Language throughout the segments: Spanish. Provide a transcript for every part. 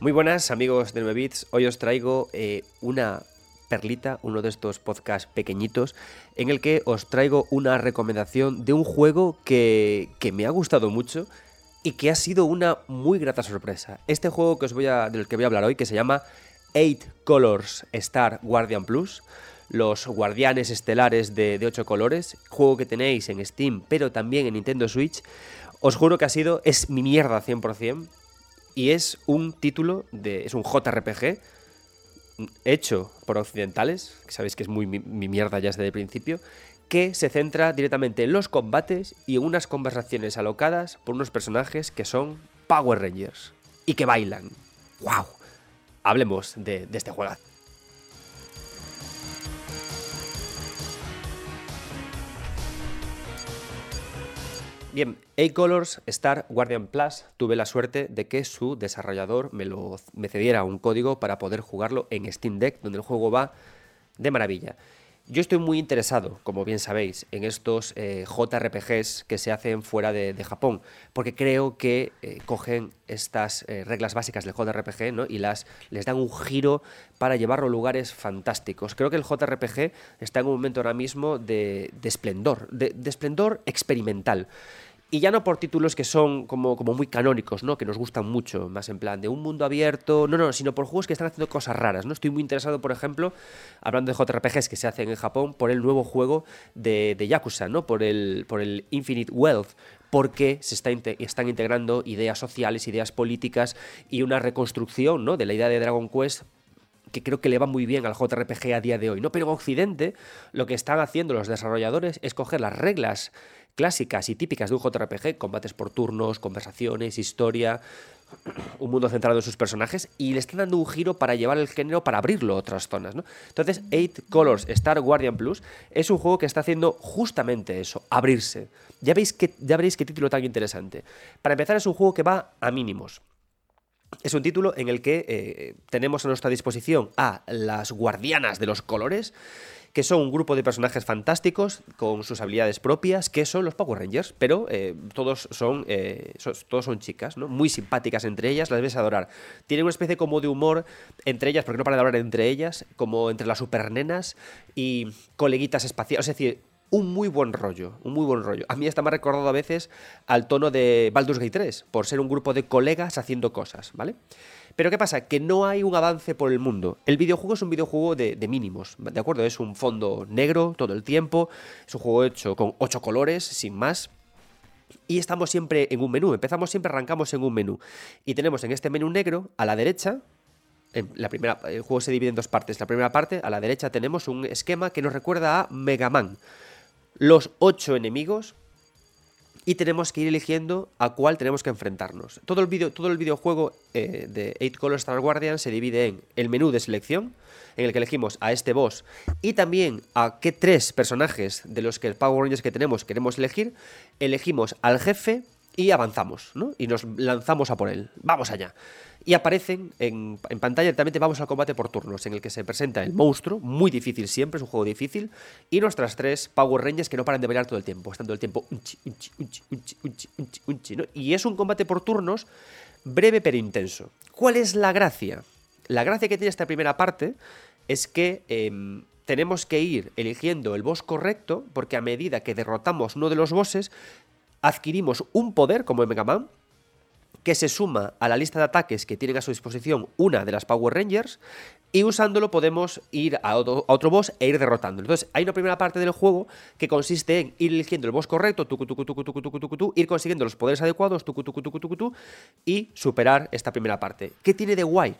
Muy buenas amigos de 9 Bits, hoy os traigo eh, una perlita, uno de estos podcasts pequeñitos, en el que os traigo una recomendación de un juego que, que me ha gustado mucho y que ha sido una muy grata sorpresa. Este juego que os voy a, del que voy a hablar hoy, que se llama 8 Colors Star Guardian Plus, los guardianes estelares de, de 8 colores, juego que tenéis en Steam, pero también en Nintendo Switch, os juro que ha sido, es mi mierda 100%, y es un título de, es un JRPG hecho por occidentales, que sabéis que es muy mi, mi mierda ya desde el principio, que se centra directamente en los combates y en unas conversaciones alocadas por unos personajes que son Power Rangers y que bailan. ¡Wow! Hablemos de, de este juego. Bien, A-Colors Star Guardian Plus tuve la suerte de que su desarrollador me, lo, me cediera un código para poder jugarlo en Steam Deck, donde el juego va de maravilla. Yo estoy muy interesado, como bien sabéis, en estos eh, JRPGs que se hacen fuera de, Japón, porque creo que eh, cogen estas eh, reglas básicas del JRPG y las, les dan un giro para llevarlo a lugares fantásticos. Creo que el JRPG está en un momento ahora mismo de, de esplendor, de, de esplendor experimental. Y ya no por títulos que son como, como muy canónicos, ¿no? Que nos gustan mucho, más en plan de un mundo abierto. No, no, sino por juegos que están haciendo cosas raras, ¿no? Estoy muy interesado, por ejemplo, hablando de JRPGs que se hacen en Japón, por el nuevo juego de, de Yakuza, ¿no? Por el, por el Infinite Wealth porque se está están integrando ideas sociales, ideas políticas y una reconstrucción ¿no? de la idea de Dragon Quest que creo que le va muy bien al JRPG a día de hoy, ¿no? Pero en Occidente lo que están haciendo los desarrolladores es coger las reglas clásicas y típicas de un JRPG, combates por turnos, conversaciones, historia, un mundo centrado en sus personajes y le están dando un giro para llevar el género para abrirlo a otras zonas, ¿no? Entonces, 8 Colors Star Guardian Plus es un juego que está haciendo justamente eso, abrirse. Ya veis que ya veréis qué título tan interesante. Para empezar es un juego que va a mínimos. Es un título en el que eh, tenemos a nuestra disposición a las guardianas de los colores, que son un grupo de personajes fantásticos con sus habilidades propias, que son los Power Rangers, pero eh, todos, son, eh, todos son chicas, ¿no? muy simpáticas entre ellas, las ves adorar. Tienen una especie como de humor entre ellas, porque no para de hablar entre ellas, como entre las supernenas y coleguitas espaciales, es decir, un muy buen rollo, un muy buen rollo. A mí está ha recordado a veces al tono de Baldur's Gate 3, por ser un grupo de colegas haciendo cosas, ¿vale? Pero ¿qué pasa? Que no hay un avance por el mundo. El videojuego es un videojuego de, mínimos, ¿de acuerdo? Es un fondo negro todo el tiempo, es un juego hecho con ocho colores, sin más. Y estamos siempre en un menú, empezamos siempre, arrancamos en un menú. Y tenemos en este menú negro, a la derecha, en la primera, el juego se divide en dos partes. La primera parte, a la derecha, tenemos un esquema que nos recuerda a Mega Man los ocho enemigos y tenemos que ir eligiendo a cuál tenemos que enfrentarnos. Todo el, video, todo el videojuego eh, de 8 Color Star Guardian se divide en el menú de selección, en el que elegimos a este boss y también a qué tres personajes de los que el Power Rangers que tenemos queremos elegir, elegimos al jefe y avanzamos, ¿no? Y nos lanzamos a por él. Vamos allá. Y aparecen en, pantalla directamente, vamos al combate por turnos, en el que se presenta el monstruo, muy difícil siempre, es un juego difícil, y nuestras tres Power Rangers que no paran de bailar todo el tiempo, están todo el tiempo unchi, unchi, unchi, unchi, unchi, unchi, unchi, ¿no? Y es un combate por turnos breve pero intenso. ¿Cuál es la gracia? La gracia que tiene esta primera parte es que eh, tenemos que ir eligiendo el boss correcto, porque a medida que derrotamos uno de los bosses, adquirimos un poder, como en Mega Man, que se suma a la lista de ataques que tienen a su disposición una de las Power Rangers y usándolo podemos ir a otro, a boss e ir derrotándolo. Entonces, hay una primera parte del juego que consiste en ir eligiendo el boss correcto, tucu, tucu, tucu, ir consiguiendo los poderes adecuados, y superar esta primera parte. ¿Qué tiene de guay?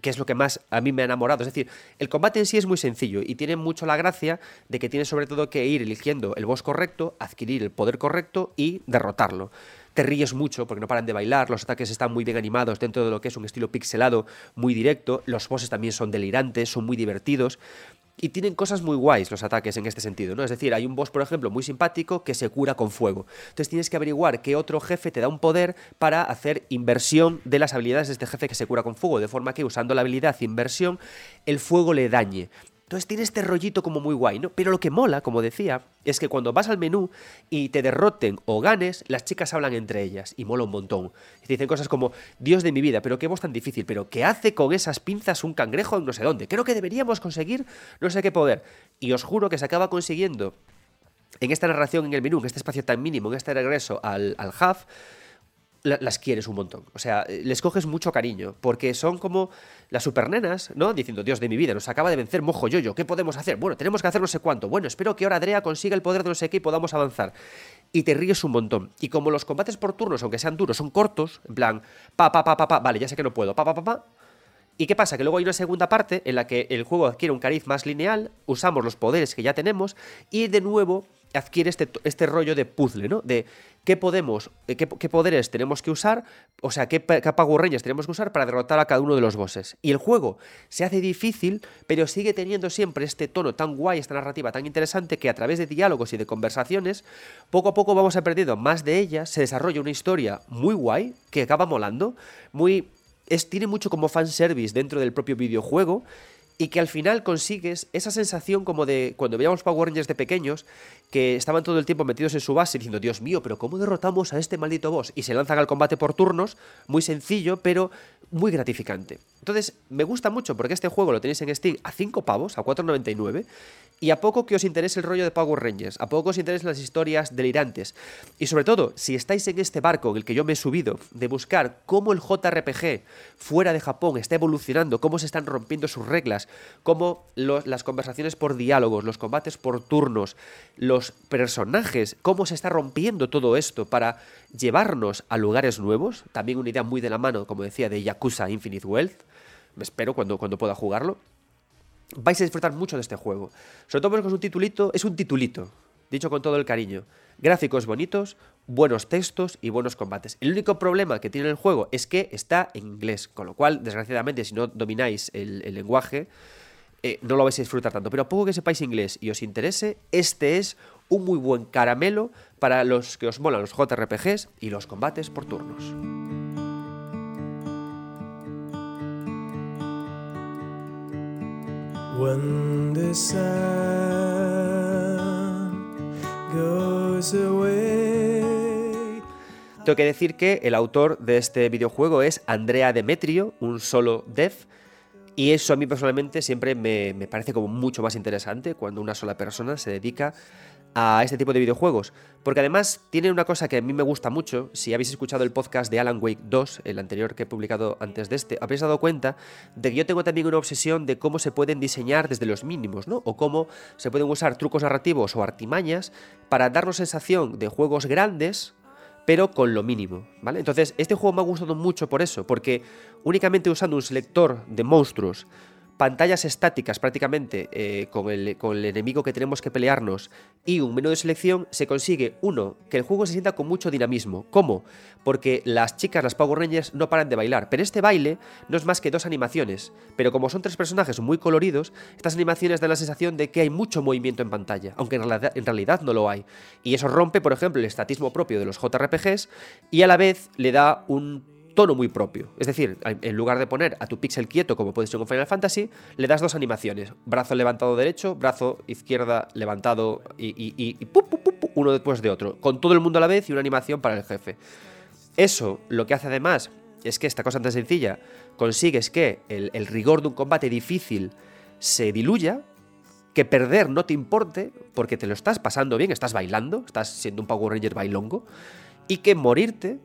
Que es lo que más a mí me ha enamorado. Es decir, el combate en sí es muy sencillo y tiene mucho la gracia de que tienes sobre todo que ir eligiendo el boss correcto, adquirir el poder correcto y derrotarlo te ríes mucho porque no paran de bailar, los ataques están muy bien animados dentro de lo que es un estilo pixelado muy directo, los bosses también son delirantes, son muy divertidos. Y tienen cosas muy guays los ataques en este sentido, ¿no? Es decir, hay un boss, por ejemplo, muy simpático que se cura con fuego. Entonces tienes que averiguar qué otro jefe te da un poder para hacer inversión de las habilidades de este jefe que se cura con fuego, de forma que usando la habilidad inversión, el fuego le dañe. Entonces tiene este rollito como muy guay, ¿no? Pero lo que mola, como decía, es que cuando vas al menú y te derroten o ganes, las chicas hablan entre ellas y mola un montón. Dicen cosas como, Dios de mi vida, pero qué voz tan difícil, pero ¿qué hace con esas pinzas un cangrejo en no sé dónde? Creo que deberíamos conseguir no sé qué poder. Y os juro que se acaba consiguiendo en esta narración en el menú, en este espacio tan mínimo, en este regreso al, al las quieres un montón. O sea, eh, les coges mucho cariño, porque son como las supernenas, ¿no? Diciendo, Dios de mi vida, nos acaba de vencer Mojo Yoyo, ¿qué podemos hacer? Bueno, tenemos que hacer no sé cuánto. Bueno, espero que ahora Adrea consiga el poder de no sé qué y podamos avanzar. Y te ríes un montón. Y como los combates por turnos, aunque sean duros, son cortos, en plan, pa, pa, pa, pa, pa, vale, ya sé que no puedo, pa, pa, pa, pa. ¿Y qué pasa? Que luego hay una segunda parte en la que el juego adquiere un cariz más lineal, usamos los poderes que ya tenemos y de nuevo adquiere este, este rollo de puzzle, ¿no? De qué podemos, eh, qué, poderes tenemos que usar, o sea, qué, Power tenemos que usar para derrotar a cada uno de los bosses. Y el juego se hace difícil, pero sigue teniendo siempre este tono tan guay, esta narrativa tan interesante, que a través de diálogos y de conversaciones, poco a poco vamos aprendiendo más de ellas, se desarrolla una historia muy guay, que acaba molando, muy... Tiene mucho como fanservice dentro del propio videojuego y que al final consigues esa sensación como de cuando veíamos Power Rangers de pequeños que estaban todo el tiempo metidos en su base diciendo, Dios mío, pero ¿cómo derrotamos a este maldito boss? Y se lanzan al combate por turnos, muy sencillo, pero muy gratificante. Entonces, me gusta mucho porque este juego lo tenéis en Steam a 5 pavos, a 4.99, y a poco que os interese el rollo de Power Rangers, a poco que os interesen las historias delirantes, y sobre todo, si estáis en este barco en el que yo me he subido, de buscar cómo el JRPG fuera de Japón está evolucionando, cómo se están rompiendo sus reglas, cómo las conversaciones por diálogos, los combates por turnos, los personajes, cómo se está rompiendo todo esto para llevarnos a lugares nuevos, también una idea muy de la mano, como decía, de Yakuza Infinite Wealth, me espero cuando, cuando pueda jugarlo, vais a disfrutar mucho de este juego. Sobre todo porque es un titulito, es un titulito, dicho con todo el cariño. Gráficos bonitos, buenos textos y buenos combates. El único problema que tiene el juego es que está en inglés, con lo cual, desgraciadamente, si no domináis el, lenguaje, eh, no lo vais a disfrutar tanto. Pero a poco que sepáis inglés y os interese, este es un muy buen caramelo para los que os molan los JRPGs y los combates por turnos. Tengo que decir que el autor de este videojuego es Andrea Demetrio, un solo dev, y eso a mí personalmente siempre me, me, parece como mucho más interesante cuando una sola persona se dedica a este tipo de videojuegos. Porque además tiene una cosa que a mí me gusta mucho. Si habéis escuchado el podcast de Alan Wake 2, el anterior que he publicado antes de este, habréis dado cuenta de que yo tengo también una obsesión de cómo se pueden diseñar desde los mínimos, ¿no? O cómo se pueden usar trucos narrativos o artimañas para darnos sensación de juegos grandes pero con lo mínimo, ¿vale? Entonces, este juego me ha gustado mucho por eso, porque únicamente usando un selector de monstruos pantallas estáticas prácticamente eh, con, el, con, el, enemigo que tenemos que pelearnos y un menú de selección, se consigue, uno, que el juego se sienta con mucho dinamismo. ¿Cómo? Porque las chicas, las Power Rangers, no paran de bailar. Pero este baile no es más que dos animaciones. Pero como son tres personajes muy coloridos, estas animaciones dan la sensación de que hay mucho movimiento en pantalla, aunque en realidad, en realidad no lo hay. Y eso rompe, por ejemplo, el estatismo propio de los JRPGs y a la vez le da un tono muy propio. Es decir, en lugar de poner a tu pixel quieto, como puede ser con Final Fantasy, le das dos animaciones. Brazo levantado derecho, brazo izquierda levantado y, uno después de otro. Con todo el mundo a la vez y una animación para el jefe. Eso lo que hace además es que esta cosa tan sencilla consigues que el, el rigor de un combate difícil se diluya, que perder no te importe, porque te lo estás pasando bien, estás bailando, estás siendo un Power Ranger bailongo, y que morirte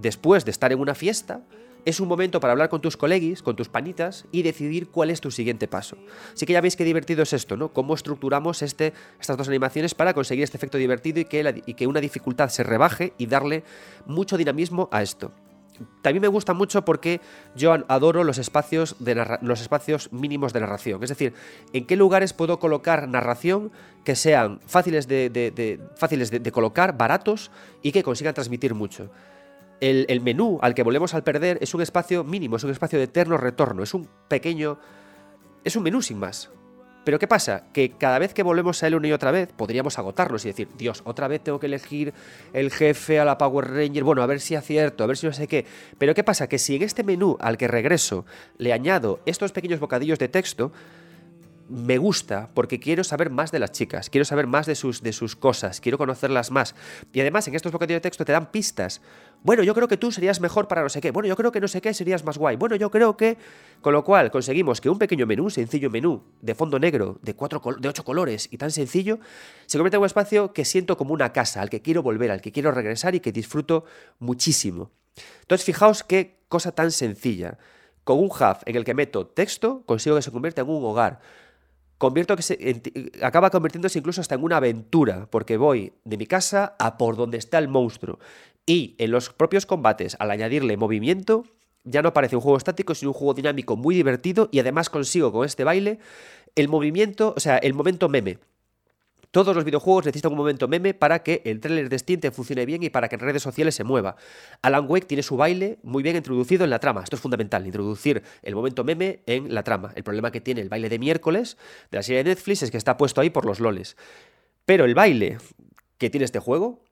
después de estar en una fiesta, es un momento para hablar con tus colegis, con tus panitas y decidir cuál es tu siguiente paso. Así que ya veis qué divertido es esto, ¿no? Cómo estructuramos este, estas dos animaciones para conseguir este efecto divertido y que, una dificultad se rebaje y darle mucho dinamismo a esto. También me gusta mucho porque yo adoro los espacios, mínimos de narración. Es decir, en qué lugares puedo colocar narración que sean fáciles de colocar, baratos y que consigan transmitir mucho el, menú al que volvemos al perder es un espacio mínimo, es un espacio de eterno retorno, es un pequeño... es un menú sin más. Pero ¿qué pasa? Que cada vez que volvemos a él una y otra vez, podríamos agotarnos y decir, Dios, otra vez tengo que elegir el jefe a la Power Ranger, bueno, a ver si acierto, a ver si no sé qué. Pero ¿qué pasa? Que si en este menú al que regreso le añado estos pequeños bocadillos de texto, me gusta porque quiero saber más de las chicas, quiero saber más de sus, de sus cosas, quiero conocerlas más. Y además en estos bocadillos de texto te dan pistas. Bueno, yo creo que tú serías mejor para no sé qué. Bueno, yo creo que no sé qué serías más guay. Bueno, yo creo que... Con lo cual conseguimos que un pequeño menú, sencillo menú, de fondo negro, de, cuatro, de ocho colores y tan sencillo, se convierte en un espacio que siento como una casa, al que quiero volver, al que quiero regresar y que disfruto muchísimo. Entonces, fijaos qué cosa tan sencilla. Con un hub en el que meto texto, consigo que se convierta en un hogar. Convierto que se, acaba convirtiéndose incluso hasta en una aventura, porque voy de mi casa a por donde está el monstruo. Y en los propios combates, al añadirle movimiento, ya no parece un juego estático, sino un juego dinámico muy divertido y además consigo con este baile el movimiento, o sea, el momento meme. Todos los videojuegos necesitan un momento meme para que el trailer de Steam te funcione bien y para que en redes sociales se mueva. Alan Wake tiene su baile muy bien introducido en la trama. Esto es fundamental, introducir el momento meme en la trama. El problema que tiene el baile de miércoles de la serie de Netflix es que está puesto ahí por los loles. Pero el baile que tiene este juego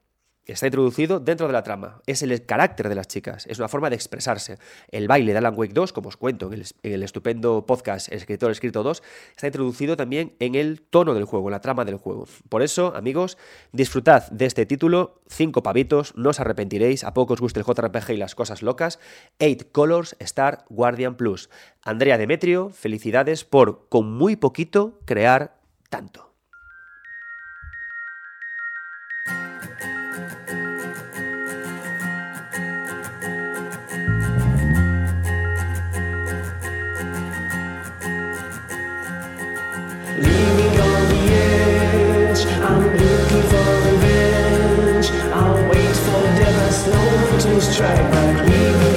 está introducido dentro de la trama. Es el carácter de las chicas, es una forma de expresarse. El baile de Alan Wake 2, como os cuento en el, estupendo podcast Escritor Escrito 2, está introducido también en el tono del juego, en la trama del juego. Por eso, amigos, disfrutad de este título, cinco pavitos, no os arrepentiréis, a poco os guste el JRPG y las cosas locas. Eight Colors Star Guardian Plus. Andrea Demetrio, felicidades por, con muy poquito, crear tanto. to track like me.